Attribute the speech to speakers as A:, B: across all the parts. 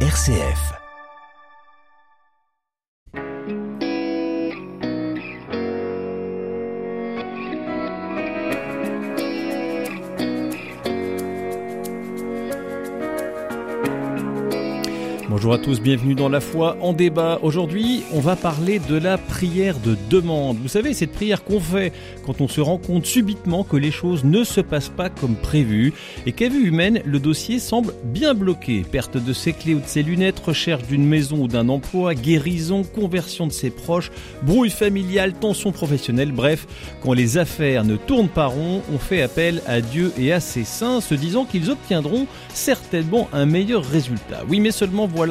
A: RCF.
B: Bonjour à tous, bienvenue dans La Foi en débat. Aujourd'hui, on va parler de la prière de demande. Vous savez, cette prière qu'on fait quand on se rend compte subitement que les choses ne se passent pas comme prévu et qu'à vue humaine, le dossier semble bien bloqué. Perte de ses clés ou de ses lunettes, recherche d'une maison ou d'un emploi, guérison, conversion de ses proches, brouille familiale, tension professionnelle, bref, quand les affaires ne tournent pas rond, on fait appel à Dieu et à ses saints, se disant qu'ils obtiendront certainement un meilleur résultat. Oui, mais seulement voilà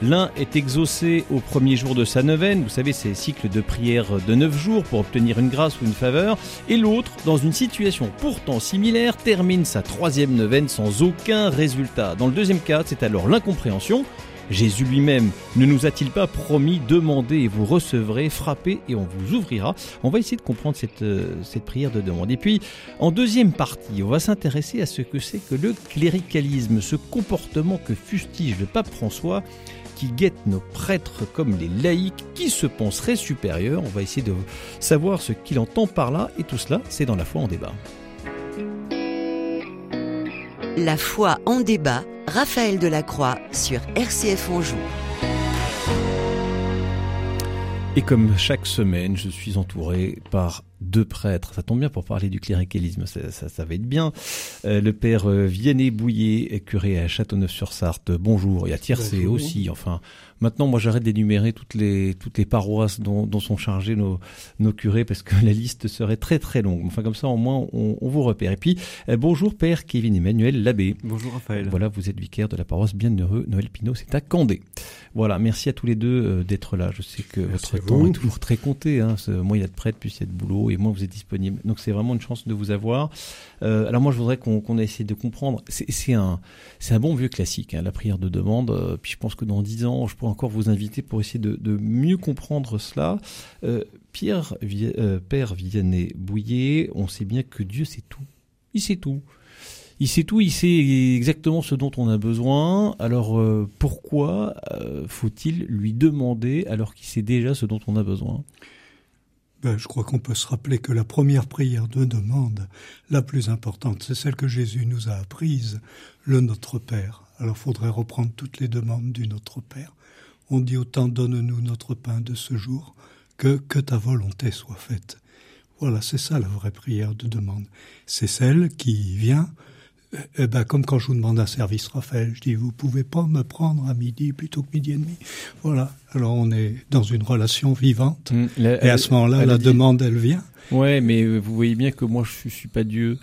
B: L'un est exaucé au premier jour de sa neuvaine, vous savez, ces cycles de prière de neuf jours pour obtenir une grâce ou une faveur, et l'autre, dans une situation pourtant similaire, termine sa troisième neuvaine sans aucun résultat. Dans le deuxième cas, c'est alors l'incompréhension. Jésus lui-même ne nous a-t-il pas promis demandez et vous recevrez, frappez et on vous ouvrira On va essayer de comprendre cette, euh, cette prière de demande. Et puis, en deuxième partie, on va s'intéresser à ce que c'est que le cléricalisme, ce comportement que fustige le pape François qui guette nos prêtres comme les laïcs qui se penseraient supérieurs. On va essayer de savoir ce qu'il entend par là et tout cela, c'est dans la foi en débat.
C: La foi en débat, Raphaël Delacroix sur RCF Anjou.
B: Et comme chaque semaine, je suis entouré par deux prêtres. Ça tombe bien pour parler du cléricalisme, ça, ça, ça va être bien. Euh, le père euh, Vianney Bouillet, curé à Châteauneuf-sur-Sarthe, bonjour. Et à Tiercé aussi, enfin. Maintenant, moi, j'arrête d'énumérer toutes les, toutes les paroisses dont, dont sont chargés nos, nos curés parce que la liste serait très très longue. Enfin, comme ça, au moins, on, on vous repère. Et puis, euh, bonjour, père Kevin Emmanuel Labbé.
D: Bonjour, Raphaël.
B: Voilà, vous êtes vicaire de la paroisse Bienheureux Noël Pinot, c'est à Candé. Voilà, merci à tous les deux d'être là. Je sais que
D: Merci
B: votre temps
D: vous.
B: est toujours très compté. Hein. Moins il y a de prêtres, plus il y a de boulot, et moins vous êtes disponible. Donc c'est vraiment une chance de vous avoir. Euh, alors moi, je voudrais qu'on qu'on essaie de comprendre. C'est un, un bon vieux classique, hein, la prière de demande. Euh, puis je pense que dans dix ans, je pourrais encore vous inviter pour essayer de, mieux comprendre cela. Euh, Pierre, euh, Père Vianney Bouillet, on sait bien que Dieu sait tout. Il sait tout. Il sait tout, il sait exactement ce dont on a besoin. Alors pourquoi faut-il lui demander alors qu'il sait déjà ce dont on a besoin?
D: Ben, je crois qu'on peut se rappeler que la première prière de demande, la plus importante, c'est celle que Jésus nous a apprise, le Notre Père. Alors faudrait reprendre toutes les demandes du Notre Père. On dit autant donne-nous notre pain de ce jour que que ta volonté soit faite. Voilà, c'est ça la vraie prière de demande. C'est celle qui vient, eh ben, comme quand je vous demande un service, Raphaël, je dis, vous pouvez pas me prendre à midi plutôt que midi et demi. Voilà. Alors on est dans une relation vivante. Et à ce moment-là, la
B: dit-
D: demande, elle vient.
B: Ouais, mais euh, vous voyez bien que moi je suis, suis pas Dieu,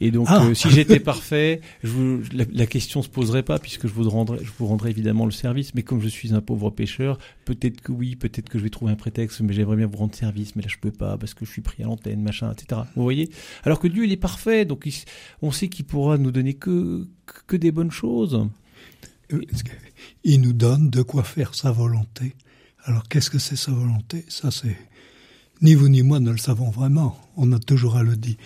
B: et donc
D: Ah.
B: euh, si j'étais parfait, je vous, la, la question se poserait pas puisque je vous rendrais, je vous rendrais évidemment le service. Mais comme je suis un pauvre pécheur, peut-être que oui, peut-être que je vais trouver un prétexte, mais j'aimerais bien vous rendre service, mais là je peux pas parce que je suis pris à l'antenne, machin, etc. Vous voyez? Alors que Dieu il est parfait, donc il on sait qu'il pourra nous donner que que- que des bonnes choses.
D: Euh, Il nous donne de quoi faire sa volonté. Alors qu'est-ce que c'est sa volonté? Ça, c'est ni vous ni moi ne le savons vraiment. On a toujours à le dire,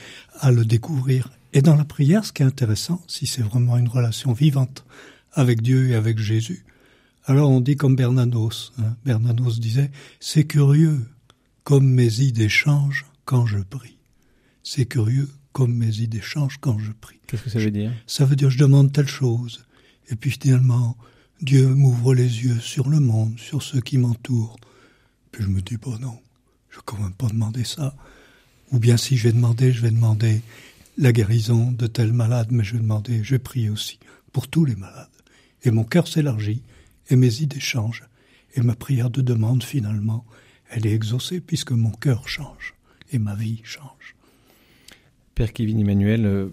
D: à le découvrir. Et dans la prière, ce qui est intéressant, si c'est vraiment une relation vivante avec Dieu et avec Jésus, alors on dit comme Bernanos. Hein. Bernanos disait c'est curieux comme mes idées changent quand je prie. C'est curieux comme mes idées changent quand je prie.
B: Qu'est-ce que ça veut dire?
D: Ça veut dire je demande telle chose. Et puis finalement, Dieu m'ouvre les yeux sur le monde, sur ceux qui m'entourent. Puis je me dis, bon non, je vais quand même pas demander ça. Ou bien si je vais demander, je vais demander la guérison de tel malade, mais je vais demander, je prier aussi pour tous les malades. Et mon cœur s'élargit, et mes idées changent. Et ma prière de demande, finalement, elle est exaucée puisque mon cœur change, et ma vie change.
B: Père Kevin Emmanuel, euh,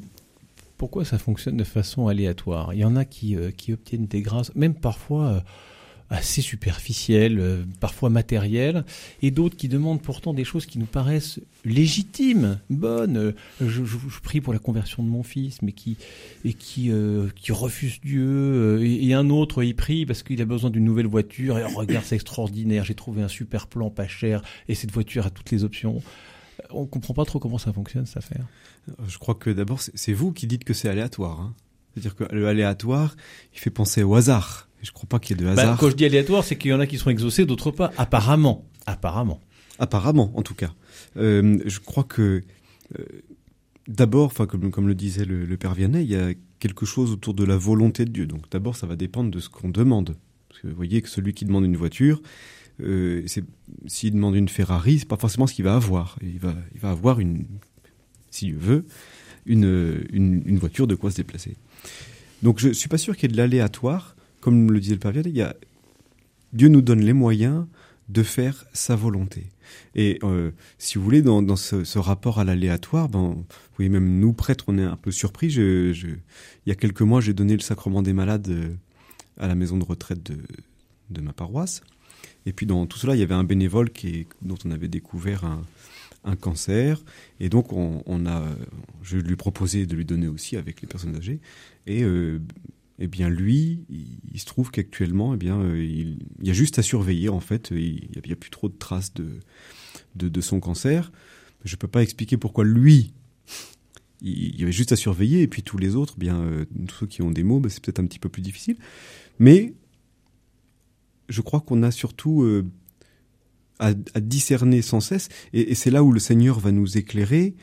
B: pourquoi ça fonctionne de façon aléatoire? Il y en a qui, euh, qui obtiennent des grâces, même parfois euh, assez superficielles, euh, parfois matérielles, et d'autres qui demandent pourtant des choses qui nous paraissent légitimes, bonnes. Euh, Je, prie pour la conversion de mon fils, mais qui et qui euh, qui refuse Dieu, et, un autre il prie parce qu'il a besoin d'une nouvelle voiture, et oh, regarde c'est extraordinaire, j'ai trouvé un super plan pas cher, et cette voiture a toutes les options. On comprend pas trop comment ça fonctionne cette affaire.
E: Je crois que d'abord, c'est- c'est vous qui dites que c'est aléatoire. hein. C'est-à-dire que le aléatoire, il fait penser au hasard.
A: Je crois pas qu'il y ait de
B: Bah,
A: hasard.
B: quand je dis aléatoire, c'est qu'il y en a qui sont exaucés, d'autres pas. Apparemment. Apparemment.
A: Apparemment, en tout cas. Euh, je crois que euh, d'abord, comme, comme le disait le, le père Vianney, il y a quelque chose autour de la volonté de Dieu. Donc d'abord, ça va dépendre de ce qu'on demande. Parce que vous voyez que celui qui demande une voiture, euh, s'il demande une Ferrari, c'est pas forcément ce qu'il va avoir. Il va, il va avoir une, si Dieu veut, une, une, une voiture de quoi se déplacer. Donc je suis pas sûr qu'il y ait de l'aléatoire, comme le disait le père. Il y a, Dieu nous donne les moyens de faire sa volonté. Et euh, si vous voulez, dans, ce, rapport à l'aléatoire, ben, vous voyez, même nous, prêtres, on est un peu surpris. Il y a quelques mois, j'ai donné le sacrement des malades euh, à la maison de retraite de, ma paroisse. Et puis dans tout cela, il y avait un bénévole dont on avait découvert un, cancer. Et donc, on, a, je lui ai proposé de lui donner aussi avec les personnes âgées. Et euh, eh bien lui, il, se trouve qu'actuellement, eh bien, euh, il, y a juste à surveiller en fait. Il n'y a, plus trop de traces de, de, son cancer. Je peux pas expliquer pourquoi lui, il, y avait juste à surveiller et puis tous les autres, eh bien euh, tous ceux qui ont des mots, ben, c'est peut-être un petit peu plus difficile. Mais je crois qu'on a surtout euh, à, discerner sans cesse, et, c'est là où le Seigneur va nous éclairer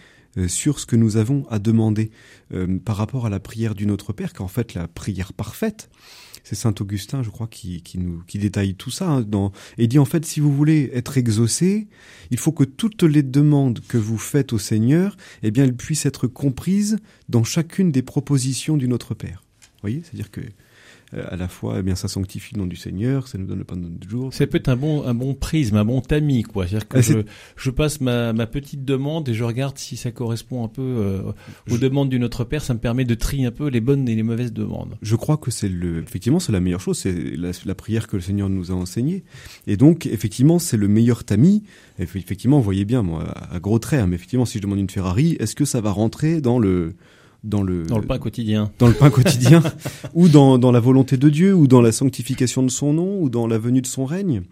A: sur ce que nous avons à demander euh, par rapport à la prière du Notre Père, qu'en fait la prière parfaite, c'est Saint Augustin, je crois, qui, qui nous qui détaille tout ça. hein, dans, et dit en fait, si vous voulez être exaucé, il faut que toutes les demandes que vous faites au Seigneur, eh bien, elles puissent être comprises dans chacune des propositions du Notre Père. Vous voyez, c'est-à-dire que euh, à la fois, eh bien, ça sanctifie le nom du Seigneur, ça nous donne le pain de notre jour.
B: C'est peut-être un bon, un bon prisme, un bon tamis, quoi. C'est-à-dire que
A: Ah,
B: je, je passe ma, ma petite demande et je regarde si ça correspond un peu euh, aux
A: Je-
B: demandes du Notre Père. Ça me permet de trier un peu les bonnes et les mauvaises demandes.
A: Je crois que c'est le, effectivement, c'est la meilleure chose, c'est la, la prière que le Seigneur nous a enseignée. Et donc, effectivement, c'est le meilleur tamis. Effectivement, vous voyez bien, moi, à à gros traits, hein, mais effectivement, si je demande une Ferrari, est-ce que ça va rentrer dans le, dans le,
B: Dans le pain quotidien.
A: dans le pain quotidien, ou dans, dans la volonté de Dieu, ou dans la sanctification de son nom, ou dans la venue de son règne.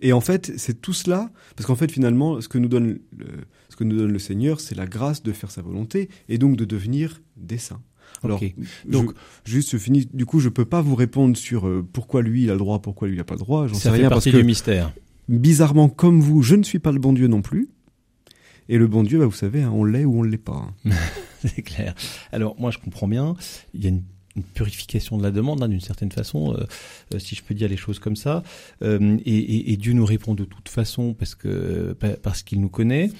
A: Et en fait, c'est tout cela, parce qu'en fait, finalement, ce que nous donne le, ce que nous donne le Seigneur, c'est la grâce de faire sa volonté, et donc de devenir des saints. Alors, donc, juste je finis. Du coup, je peux pas vous répondre sur euh, pourquoi lui il a le droit, pourquoi lui il a pas le droit. J'en sais
B: fait
A: rien parce
B: partie
A: que
B: du mystère.
A: bizarrement, comme vous, je ne suis pas le bon Dieu non plus. Et le bon Dieu, bah, vous savez, hein, on l'est ou on l'est pas.
B: C'est clair. Alors moi je comprends bien. Il y a une, purification de la demande hein, d'une certaine façon, euh, euh, si je peux dire les choses comme ça. Euh, et, et- Dieu nous répond de toute façon parce parce qu'il nous connaît.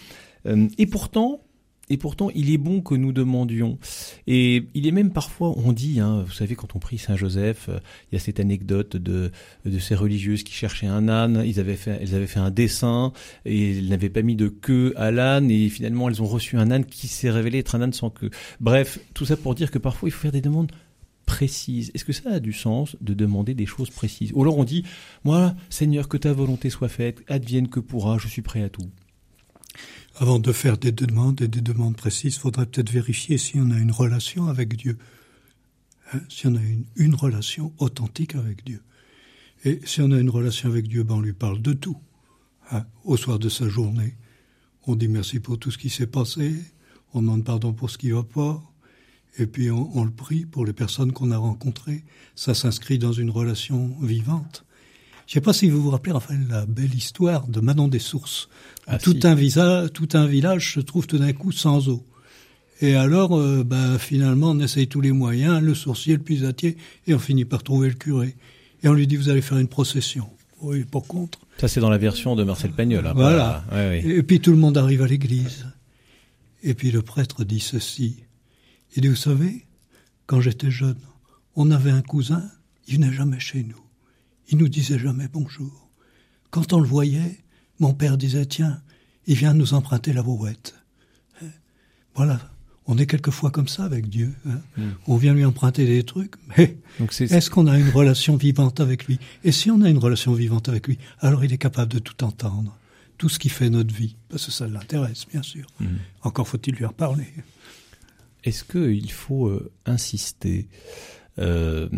B: Et pourtant. Et pourtant, il est bon que nous demandions. Et il est même parfois, on dit, hein, vous savez, quand on prie Saint Joseph, euh, il y a cette anecdote de, de ces religieuses qui cherchaient un âne. Ils avaient fait, elles avaient fait un dessin et elles n'avaient pas mis de queue à l'âne. Et finalement, elles ont reçu un âne qui s'est révélé être un âne sans queue. Bref, tout ça pour dire que parfois, il faut faire des demandes précises. Est-ce que ça a du sens de demander des choses précises? Ou alors on dit, moi, Seigneur, que ta volonté soit faite, advienne que pourra, je suis prêt à tout.
D: Avant de faire des demandes et des demandes précises, faudrait peut-être vérifier si on a une relation avec Dieu. Hein, si on a une, une relation authentique avec Dieu. Et si on a une relation avec Dieu, ben on lui parle de tout. Hein, au soir de sa journée, on dit merci pour tout ce qui s'est passé, on demande pardon pour ce qui va pas, et puis on, on le prie pour les personnes qu'on a rencontrées. Ça s'inscrit dans une relation vivante. Je ne sais pas si vous vous rappelez, Raphaël, la belle histoire de Manon des Sources.
B: Ah,
D: tout,
B: si.
D: un visa, tout un village se trouve tout d'un coup sans eau. Et alors, euh, bah, finalement, on essaye tous les moyens, le sourcier, le puisatier, et on finit par trouver le curé. Et on lui dit, vous allez faire une procession. Oui, pas contre.
B: Ça, c'est dans la version de Marcel Pagnol. hein,
D: Voilà.
B: pas- ouais, ouais.
D: Et puis tout le monde arrive à l'église. Et puis le prêtre dit ceci. Il dit, vous savez, quand j'étais jeune, on avait un cousin, il venait jamais chez nous. Il nous disait jamais bonjour. Quand on le voyait, mon père disait, tiens, il vient nous emprunter la brouette. Hein? Voilà. On est quelquefois comme ça avec Dieu. hein. On vient lui emprunter des trucs, mais est-ce qu'on a une relation vivante avec lui? Et si on a une relation vivante avec lui, alors il est capable de tout entendre, tout ce qui fait notre vie, parce que ça l'intéresse, bien sûr.
B: Mhm.
D: Encore faut-il lui en parler.
B: Est-ce qu'il faut euh, insister Euh,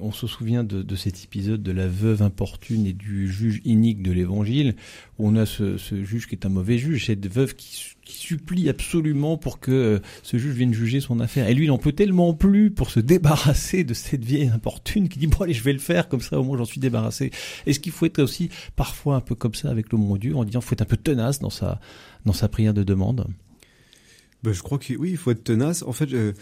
B: on se souvient de, de, cet épisode de la veuve importune et du juge inique de l'Évangile, où on a ce, ce, juge qui est un mauvais juge, cette veuve qui, qui supplie absolument pour que euh, ce juge vienne juger son affaire. Et lui, il en peut tellement plus pour se débarrasser de cette vieille importune qui dit bon allez, je vais le faire comme ça, au moins j'en suis débarrassé. Est-ce qu'il faut être aussi parfois un peu comme ça avec le mon Dieu, en disant faut être un peu tenace dans sa dans sa prière de demande?
A: Ben, je crois que oui, il faut être tenace. En fait, je,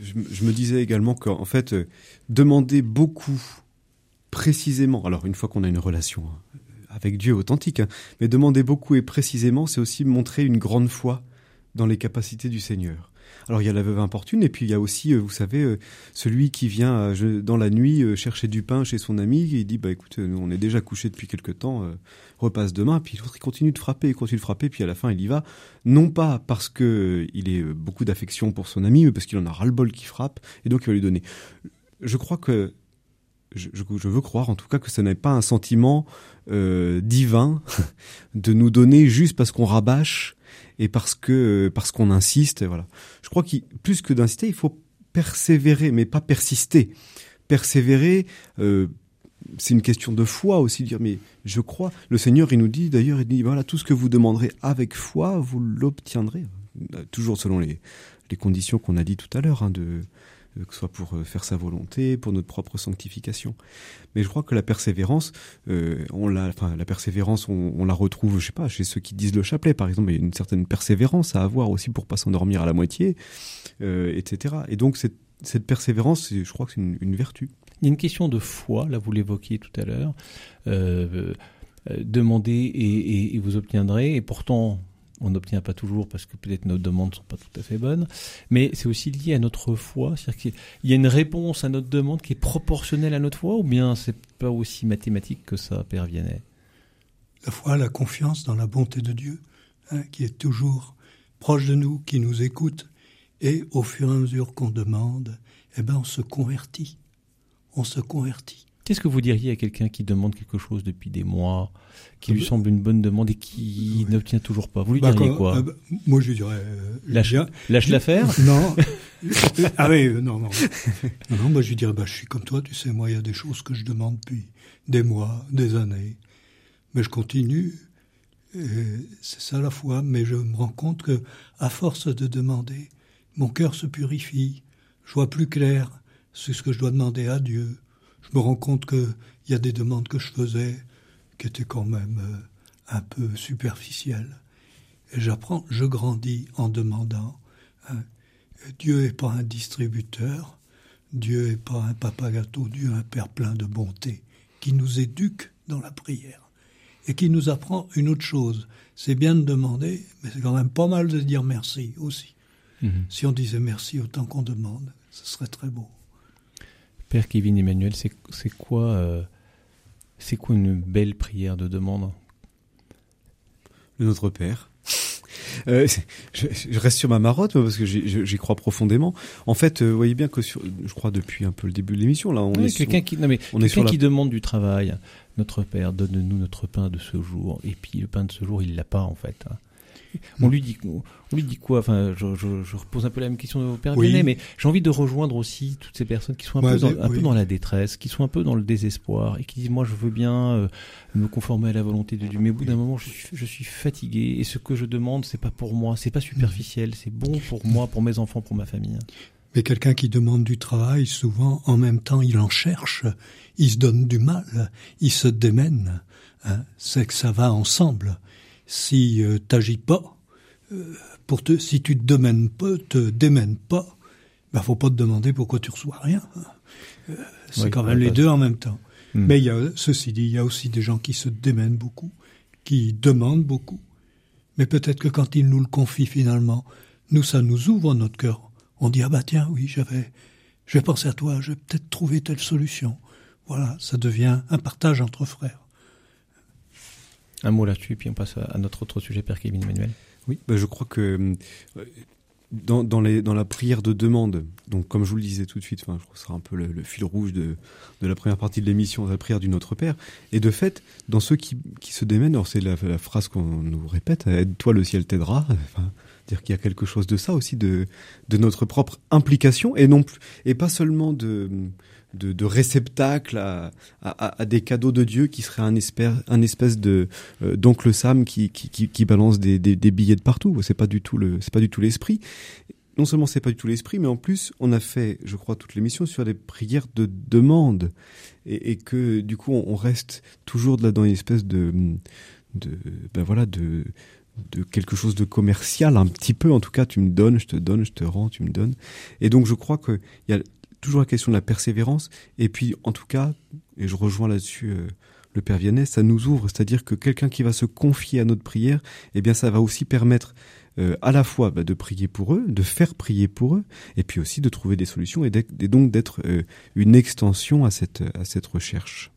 A: je, me disais également qu'en fait, euh, demander beaucoup précisément, alors une fois qu'on a une relation hein, avec Dieu authentique, hein, mais demander beaucoup et précisément, c'est aussi montrer une grande foi dans les capacités du Seigneur. Alors il y a la veuve importune et puis il y a aussi, euh, vous savez, euh, celui qui vient euh, dans la nuit chercher du pain chez son ami il dit bah écoute, on est déjà couché depuis quelque temps, repasse demain. Puis l'autre il continue de frapper, il continue de frapper, puis à la fin il y va, non pas parce que il ait beaucoup d'affection pour son ami, mais parce qu'il en a ras le bol qui frappe et donc il va lui donner. Je crois que je, veux croire en tout cas que ce n'est pas un sentiment divin de nous donner juste parce qu'on rabâche et parce que parce qu'on insiste. Voilà. Je crois que plus que d'insister, il faut persévérer, mais pas persister. Persévérer, euh, c'est une question de foi aussi, dire mais je crois. Le Seigneur, il nous dit d'ailleurs, il dit voilà tout ce que vous demanderez avec foi, vous l'obtiendrez. Toujours selon les les conditions qu'on a dit tout à l'heure, hein, de euh, que ce soit pour euh, faire sa volonté, pour notre propre sanctification. Mais je crois que la persévérance, euh, on la, enfin la persévérance, on, la retrouve, je sais pas, chez ceux qui disent le chapelet, par exemple, il y a une certaine persévérance à avoir aussi pour pas s'endormir à la moitié, euh, etc. Et donc cette, persévérance, je crois que c'est une, vertu.
B: Il y a une question de foi, là vous l'évoquiez tout à l'heure. Euh, demandez et vous obtiendrez, et pourtant on n'obtient pas toujours parce que peut-être nos demandes ne sont pas tout à fait bonnes, mais c'est aussi lié à notre foi. C'est-à-dire qu'il y a une réponse à notre demande qui est proportionnelle à notre foi, ou bien c'est pas aussi mathématique que ça, Père Vianney
D: La foi, la confiance dans la bonté de Dieu, hein, qui est toujours proche de nous, qui nous écoute, et au fur et à mesure qu'on demande, eh ben on se convertit. On se convertit.
B: Qu'est-ce que vous diriez à quelqu'un qui demande quelque chose depuis des mois, qui lui semble une bonne demande et qui n'obtient toujours pas? Vous lui bah, diriez quoi?
D: euh, bah, Moi, je lui dirais... Euh,
B: lâche, lâche l'affaire?
D: Non. ah oui, euh, non, non. non, non moi, je lui dirais, bah, je suis comme toi, tu sais, moi, il y a des choses que je demande depuis des mois, des années. Mais je continue. C'est ça la foi. Mais je me rends compte que, à force de demander, mon cœur se purifie. Je vois plus clair ce que je dois demander à Dieu je me rends compte qu'il y a des demandes que je faisais qui étaient quand même euh, un peu superficielles. Et j'apprends, je grandis en demandant. Hein. Dieu n'est pas un distributeur, Dieu n'est pas un papa gâteau, Dieu est un Père plein de bonté, qui nous éduque dans la prière et qui nous apprend une autre chose. C'est bien de demander, mais c'est quand même pas mal de dire merci aussi. Mmh. Si on disait merci autant qu'on demande, ce serait très beau.
B: Père Kevin Emmanuel, c'est quoi, euh, c'est quoi une belle prière de demande?
A: Le Notre Père. Euh, je, je, reste sur ma marotte parce que j'y crois profondément. En fait, euh, vous voyez bien que sur, je crois depuis un peu le début de l'émission là, on
B: oui,
A: est
B: quelqu'un qui, non mais on quelqu'un qui demande du travail. Notre Père, donne-nous notre pain de ce jour. Et puis le pain de ce jour, il l'a pas en fait. On lui dit, on lui dit quoi? Enfin, je, je, je, repose un peu la même question au Père oui. mais j'ai envie de rejoindre aussi toutes ces personnes qui sont un, peu, dans, un oui. peu dans la détresse, qui sont un peu dans le désespoir et qui disent moi je veux bien euh, me conformer à la volonté de Dieu, mais au bout d'un moment je suis, je suis fatigué et ce que je demande c'est pas pour moi, c'est pas superficiel, c'est bon pour moi, pour mes enfants, pour ma famille.
D: Mais quelqu'un qui demande du travail, souvent, en même temps, il en cherche, il se donne du mal, il se démène. Hein, c'est que ça va ensemble si euh, t'agis pas, euh, pour te, si tu te démènes pas, te démènes pas, ben faut pas te demander pourquoi tu reçois rien. Euh, c'est oui, quand même les deux en même temps. Hmm. Mais il y a, ceci dit, il y a aussi des gens qui se démènent beaucoup, qui demandent beaucoup. Mais peut-être que quand ils nous le confient finalement, nous, ça nous ouvre notre cœur. On dit, ah bah tiens, oui, j'avais, je vais penser à toi, je vais peut-être trouver telle solution. Voilà, ça devient un partage entre frères.
B: Un mot là-dessus, puis on passe à notre autre sujet, Père Kevin Emmanuel.
A: Oui, bah je crois que euh, dans, dans, la prière de demande, donc comme je vous le disais tout de suite, enfin, je crois que ce sera un peu le, fil rouge de, de la première partie de l'émission, la prière du Notre Père, et de fait, dans ceux qui, qui se démènent, alors c'est la, phrase qu'on nous répète, aide-toi, le ciel t'aidera, C'est-à-dire qu'il y a quelque chose de ça aussi, de, de notre propre implication, et non et pas seulement de, de, réceptacle à, à, des cadeaux de Dieu qui serait un un espèce de euh, d'oncle Sam qui, qui, qui, balance des, des, billets de partout. C'est pas du tout le, c'est pas du tout l'esprit. Non seulement c'est pas du tout l'esprit, mais en plus on a fait, je crois, toute l'émission sur des prières de demande et, et que du coup on, reste toujours là dans une espèce de, de ben voilà de de quelque chose de commercial un petit peu en tout cas tu me donnes je te donne je te rends tu me donnes et donc je crois que il y a toujours la question de la persévérance. Et puis, en tout cas, et je rejoins là-dessus euh, le Père Vianney, ça nous ouvre, c'est-à-dire que quelqu'un qui va se confier à notre prière, eh bien, ça va aussi permettre euh, à la fois bah, de prier pour eux, de faire prier pour eux, et puis aussi de trouver des solutions et, et donc d'être euh, une extension à cette, à cette recherche.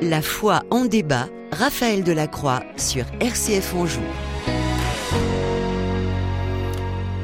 C: La foi en débat, Raphaël Delacroix sur RCF Anjou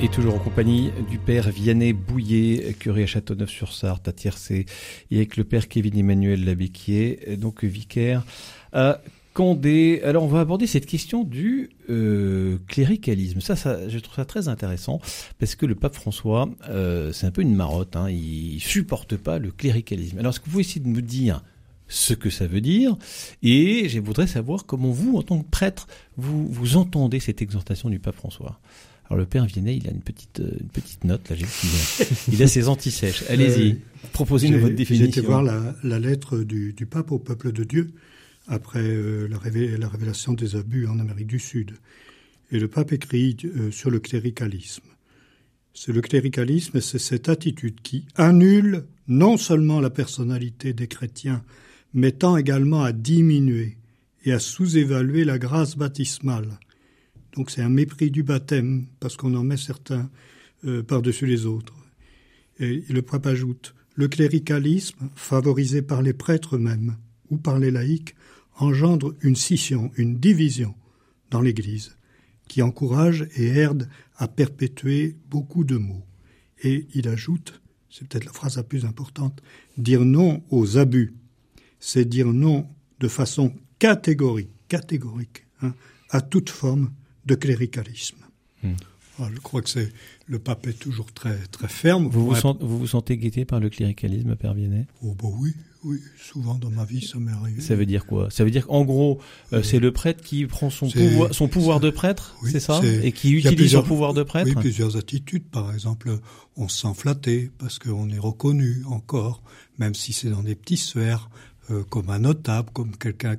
B: et toujours en compagnie du père Vianney Bouillet, curé à Châteauneuf-sur-Sarthe, à Tiercé, et avec le père Kevin Emmanuel Labéquier, donc vicaire à Condé. Alors on va aborder cette question du euh, cléricalisme. Ça, je trouve ça très intéressant parce que le pape François, euh, c'est un peu une marotte. Hein, il supporte pas le cléricalisme. Alors est-ce que vous essayer de me dire ce que ça veut dire et je voudrais savoir comment vous, en tant que prêtre, vous, vous entendez cette exhortation du pape François. Alors le père Viennet, il a une petite euh, une petite note là, il a ses antisèches. Allez-y, euh, proposez-nous votre définition.
D: J'ai été voir la, la lettre du, du, pape au peuple de Dieu après euh, la, la, révélation des abus en Amérique du Sud. Et le pape écrit euh, sur le cléricalisme. C'est le cléricalisme, c'est cette attitude qui annule non seulement la personnalité des chrétiens, mais tend également à diminuer et à sous-évaluer la grâce baptismale donc c'est un mépris du baptême, parce qu'on en met certains euh, par-dessus les autres. Et, le pape ajoute, le cléricalisme, favorisé par les prêtres eux-mêmes ou par les laïcs, engendre une scission, une division dans l'Église, qui encourage et aide à perpétuer beaucoup de maux. Et il ajoute, c'est peut-être la phrase la plus importante, dire non aux abus, c'est dire non de façon catégorique, catégorique, hein, à toute forme de cléricalisme. Hmm. je crois que c'est le pape est toujours très très ferme.
B: Vous vous, sentez, vous, vous sentez guetté par le cléricalisme, Père Viennet
D: Oh bah oui, oui, souvent dans ma vie ça m'est arrivé.
B: Ça veut dire quoi? Ça veut dire qu'en gros, euh, euh, c'est le prêtre qui prend son pouvoir, son pouvoir de prêtre, c'est ça, et qui utilise son pouvoir de prêtre?
D: Oui, plusieurs attitudes. Par exemple, on se sent flatté parce qu'on est reconnu encore, même si c'est dans des petites sphères. Euh, comme un notable, comme quelqu'un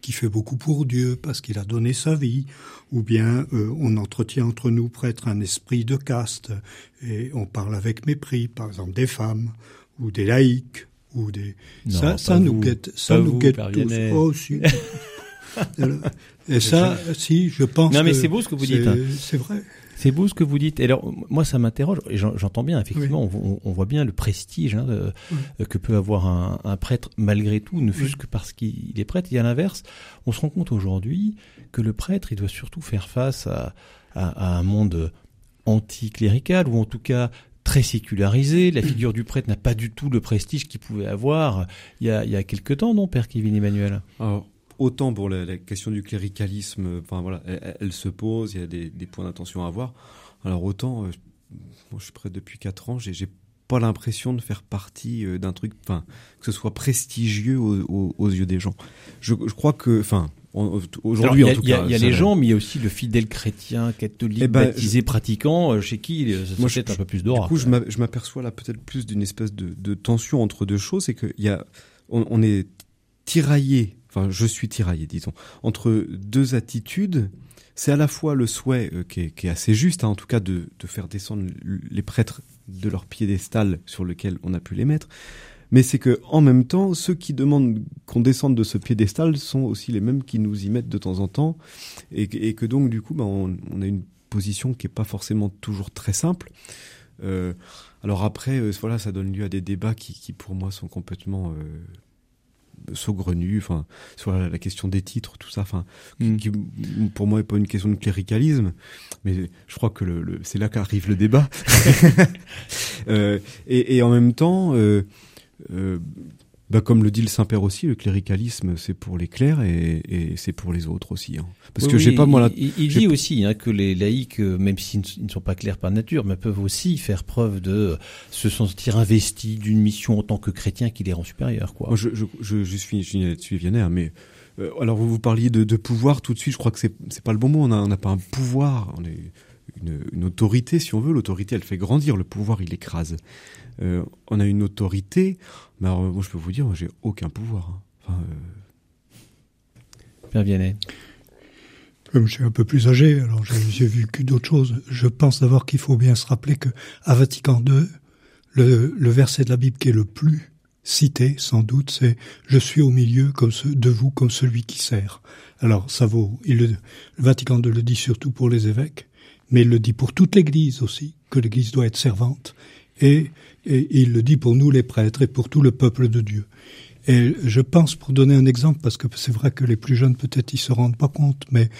D: qui fait beaucoup pour Dieu parce qu'il a donné sa vie, ou bien euh, on entretient entre nous prêtres un esprit de caste et on parle avec mépris, par exemple des femmes ou des laïcs ou des
B: ça, ça nous guette,
D: ça nous guette tous. Oh, si. et ça, si, je pense.
B: Non, mais c'est beau ce que vous dites. Hein.
D: C'est vrai.
B: C'est beau ce que vous dites. Et alors, moi, ça m'interroge. Et j'entends bien, effectivement, on, voit bien le prestige hein, que peut avoir un, prêtre malgré tout, ne fût-ce que parce qu'il est prêtre. Et à l'inverse, on se rend compte aujourd'hui que le prêtre, il doit surtout faire face à, un monde anticlérical, ou en tout cas très sécularisé. La figure du prêtre n'a pas du tout le prestige qu'il pouvait avoir il y a, il y a quelque temps, non, Père Kevin Emmanuel?
A: Autant pour la, la, question du cléricalisme, enfin voilà, elle, se pose, il y a des, des points d'attention à avoir. Alors autant, euh, moi je suis près depuis 4 ans, j'ai pas l'impression de faire partie euh, d'un truc, enfin que ce soit prestigieux aux, aux, yeux des gens. Je, je crois que, enfin. Aujourd'hui, en tout
B: cas, il y a, les gens, mais il y a aussi le fidèle chrétien, catholique, eh ben, baptisé, pratiquant, euh, chez qui ça moi, un peu plus d'aura.
A: Du coup, je m'aperçois là peut-être plus d'une espèce de, de, tension entre deux choses, c'est qu'il y a, on, on est tiraillé enfin je suis tiraillé, disons, entre deux attitudes. C'est à la fois le souhait euh, qui, est, assez juste, hein, en tout cas, de, faire descendre les prêtres de leur piédestal sur lequel on a pu les mettre, mais c'est que en même temps, ceux qui demandent qu'on descende de ce piédestal sont aussi les mêmes qui nous y mettent de temps en temps, et, que donc du coup, ben, on, a une position qui est pas forcément toujours très simple. Euh, alors après, euh, voilà, ça donne lieu à des débats qui, pour moi sont complètement saugrenu, enfin sur la, question des titres, tout ça, enfin mm. qui, pour moi est pas une question de cléricalisme, mais je crois que le, c'est là qu'arrive le débat. euh, et, et, en même temps, euh, euh, bah, comme le dit le Saint-Père aussi, le cléricalisme, c'est pour les clercs et, et c'est pour les autres aussi. Hein. Parce que j'ai pas moi. La...
B: Il, il dit aussi hein, que les laïcs, euh, même s'ils ne sont pas clairs par nature, mais peuvent aussi faire preuve de se sentir investis d'une mission en tant que chrétien qui les rend supérieurs. Quoi.
A: Moi, je, je, je, je suis, je suis Vianney, hein, mais euh, alors vous vous parliez de, de, pouvoir tout de suite. Je crois que c'est c'est pas le bon mot. On n'a pas un pouvoir. On est une, une autorité, si on veut. L'autorité, elle fait grandir. Le pouvoir, il écrase. Euh, on a une autorité, mais alors, moi je peux vous dire, j'ai aucun pouvoir. Hein. Enfin,
B: euh... Père Vianney.
D: Comme je suis un peu plus âgé, alors j'ai vu que d'autres choses. Je pense d'abord qu'il faut bien se rappeler que à Vatican II, le, le, verset de la Bible qui est le plus cité, sans doute, c'est Je suis au milieu comme ce, de vous comme celui qui sert. Alors ça vaut. Il le, le Vatican II le dit surtout pour les évêques, mais il le dit pour toute l'Église aussi, que l'Église doit être servante. Et il le dit pour nous les prêtres et pour tout le peuple de Dieu. Et je pense, pour donner un exemple, parce que c'est vrai que les plus jeunes peut-être ils se rendent pas compte, mais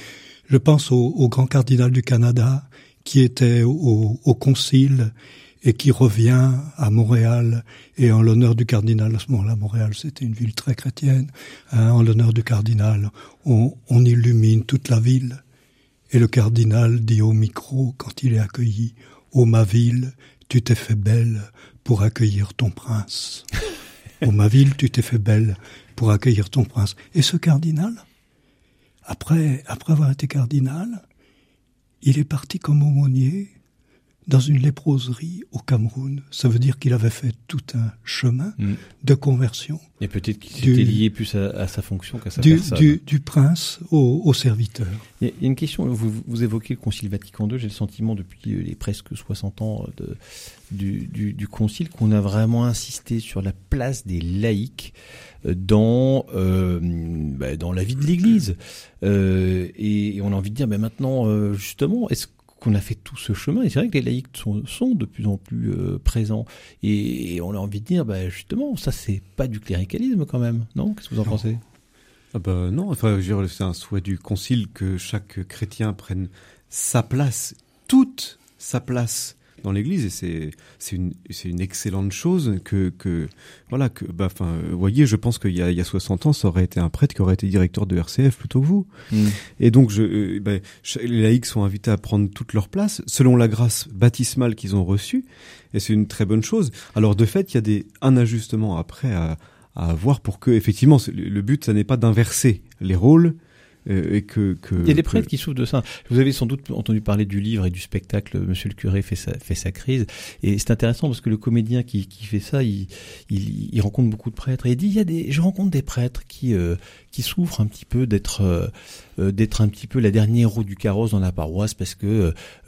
D: je pense au, grand cardinal du Canada qui était au, au, concile et qui revient à Montréal et en l'honneur du cardinal, à ce moment-là, Montréal c'était une ville très chrétienne, hein, en l'honneur du cardinal, on, on illumine toute la ville. Et le cardinal dit au micro, quand il est accueilli, Ô ma ville, tu t'es fait belle pour accueillir ton prince. Ô ma ville, tu t'es fait belle pour accueillir ton prince. Et ce cardinal, après, après avoir été cardinal, il est parti comme aumônier dans une léproserie au Cameroun. Ça veut dire qu'il avait fait tout un chemin mm. de conversion.
B: Et peut-être qu'il était lié plus à, à, sa fonction qu'à sa
D: du,
B: personne.
D: Du, du prince au, au, serviteur.
B: Il y, a, une question, vous, vous évoquez le Concile Vatican II, j'ai le sentiment depuis les presque 60 ans de, du, du, du Concile qu'on a vraiment insisté sur la place des laïcs dans euh, bah, dans la vie de l'Église euh, et, on a envie de dire mais maintenant euh, justement est-ce qu'on a fait tout ce chemin. Et c'est vrai que les laïcs sont, sont de plus en plus euh, présents. Et, et, on a envie de dire, bah, justement, ça, c'est pas du cléricalisme quand même, non? Qu'est-ce que vous en non. pensez?
A: Ah bah non, enfin, c'est un souhait du concile que chaque chrétien prenne sa place, toute sa place dans l'Église et c'est c'est une c'est une excellente chose que que voilà que bah enfin vous voyez je pense qu'il y a il y a 60 ans ça aurait été un prêtre qui aurait été directeur de RCF plutôt que vous mm. et donc je euh, bah, les laïcs sont invités à prendre toute leur place selon la grâce baptismale qu'ils ont reçue et c'est une très bonne chose alors de fait il y a des un ajustement après à à avoir pour que effectivement le but ça n'est pas d'inverser les rôles euh, et que, que
B: il y a des prêtres que... qui souffrent de ça. Vous avez sans doute entendu parler du livre et du spectacle Monsieur le curé fait sa, fait sa crise. Et c'est intéressant parce que le comédien qui, qui fait ça, il, il, il, rencontre beaucoup de prêtres. Et il dit il y a des je rencontre des prêtres qui euh, qui souffrent un petit peu d'être euh, euh d'être un petit peu la dernière roue du carrosse dans la paroisse parce que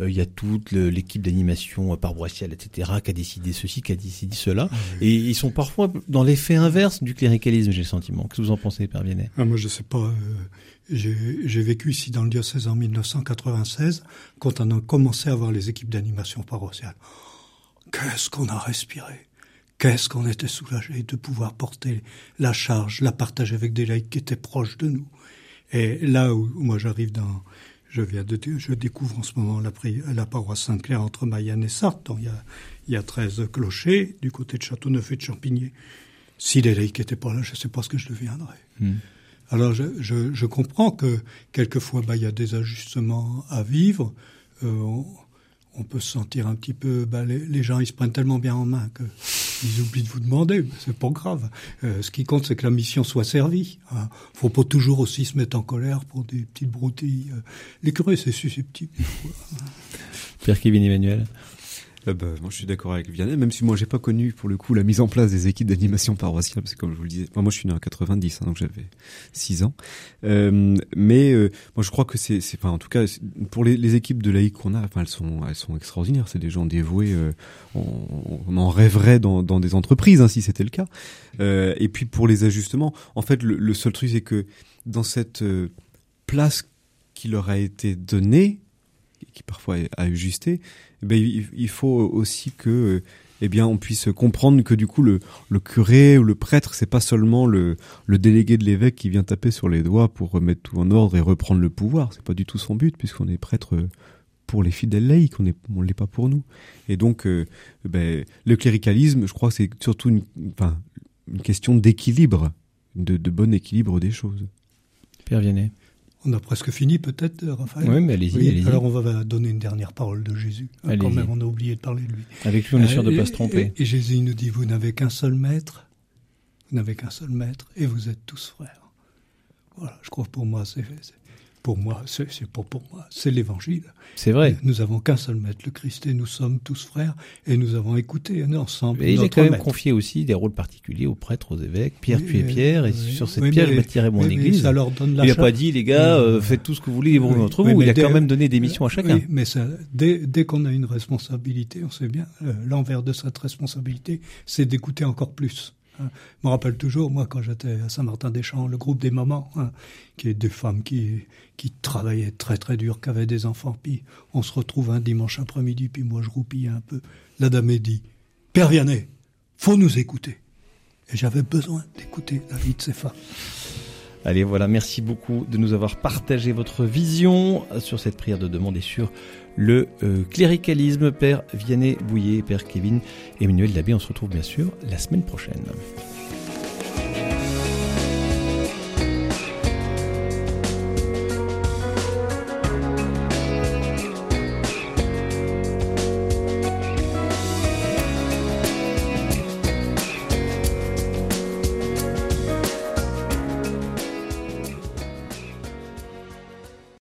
B: euh, il y a toute l'équipe d'animation paroissiale etc qui a décidé ceci qui a décidé cela. Ah, oui. et ils sont parfois dans l'effet inverse du cléricalisme j'ai le sentiment. Qu'est-ce que vous en pensez Père Viennet
D: ah, moi je sais pas j'ai vécu ici dans le diocèse en 1996 quand on a commencé à voir les équipes d'animation paroissiale. Qu'est-ce qu'on a respiré? Qu'est-ce qu'on était soulagé de pouvoir porter la charge, la partager avec des laïcs qui étaient proches de nous. Et là où, moi j'arrive dans, je viens de, je découvre en ce moment la, paroisse Sainte-Claire entre Mayenne et Sarthe. Donc il y a, il y a 13 clochers du côté de Châteauneuf et de Champigny. Si les laïcs n'étaient pas là, je ne sais pas ce que je deviendrais. Hmm. Alors je, je, je, comprends que quelquefois bah, il y a des ajustements à vivre. Euh, on, on, peut se sentir un petit peu. Bah, les, gens ils se prennent tellement bien en main que ils oublient de vous demander. C'est pas grave. Euh, ce qui compte c'est que la mission soit servie. Hein. Faut pas toujours aussi se mettre en colère pour des petites broutilles. Les curés c'est susceptible.
B: Pierre Kevin Emmanuel.
A: Euh, moi, je suis d'accord avec Vianney, même si moi, j'ai pas connu pour le coup la mise en place des équipes d'animation paroissiale, parce que comme je vous le disais, enfin, moi, je suis né en 90, hein, donc j'avais 6 ans. Euh, mais euh, moi, je crois que c'est, enfin, en tout cas, pour les, équipes de laïcs qu'on a, enfin, elles sont, elles sont extraordinaires. C'est des gens dévoués. Euh, on, on, en rêverait dans, dans des entreprises, hein, si c'était le cas. Euh, et puis pour les ajustements, en fait, le, le seul truc, c'est que dans cette euh, place qui leur a été donnée, qui parfois est ajustée, eh ben, il, il, faut aussi que eh bien on puisse comprendre que du coup le, le curé ou le prêtre c'est pas seulement le, le délégué de l'évêque qui vient taper sur les doigts pour remettre tout en ordre et reprendre le pouvoir c'est pas du tout son but puisqu'on est prêtre pour les fidèles laïcs on est on l'est pas pour nous et donc euh, ben, le cléricalisme je crois c'est surtout une enfin une question d'équilibre, de, de bon équilibre des choses.
B: Pierre Vianney.
D: On a presque fini peut-être, Raphaël
B: Oui, mais allez-y.
D: Oui, alors on va donner une dernière parole de Jésus. Ah, Quand
B: Allez-y.
D: même, on a oublié de parler de lui.
B: Avec lui, on est sûr de
D: Euh,
B: pas se tromper.
D: Et, et Jésus nous dit, vous n'avez qu'un seul maître, vous n'avez qu'un seul maître, et vous êtes tous frères. Voilà, je crois que pour moi, c'est c'est- pour moi, c'est c'est pas pour moi, c'est l'Évangile.
B: C'est vrai.
D: Nous avons qu'un seul maître, le Christ, et nous sommes tous frères, et nous avons écouté ensemble
B: Et il a
D: notre
B: quand même
D: maître.
B: confié aussi des rôles particuliers aux prêtres, aux évêques. Pierre, tu es Pierre, et
D: oui.
B: sur cette
D: Oui,
B: pierre,
D: mais-
B: je bâtirai mon
D: oui,
B: église.
D: ça leur donne la
B: Il n'a pas dit, les gars, euh, faites tout ce que vous voulez, vous
D: Oui,
B: entre vous. Il a
D: dès-
B: quand même donné des missions à chacun.
D: Oui, mais ça, dès, dès qu'on a une responsabilité, on sait bien, euh, l'envers de cette responsabilité, c'est d'écouter encore plus. Hein. Je me rappelle toujours, moi, quand j'étais à Saint-Martin-des-Champs, le groupe des mamans, hein, qui est des femmes qui, qui travaillaient très très dur, qui avaient des enfants, puis on se retrouve un dimanche après-midi, puis moi je roupillais un peu. La dame est dit, Père Vianney, faut nous écouter. Et j'avais besoin d'écouter la vie de ces femmes.
B: Allez, voilà, merci beaucoup de nous avoir partagé votre vision sur cette prière de demande et sur le euh, cléricalisme. Père Vianney Bouillet, Père Kevin Emmanuel Labbé, on se retrouve bien sûr la semaine prochaine.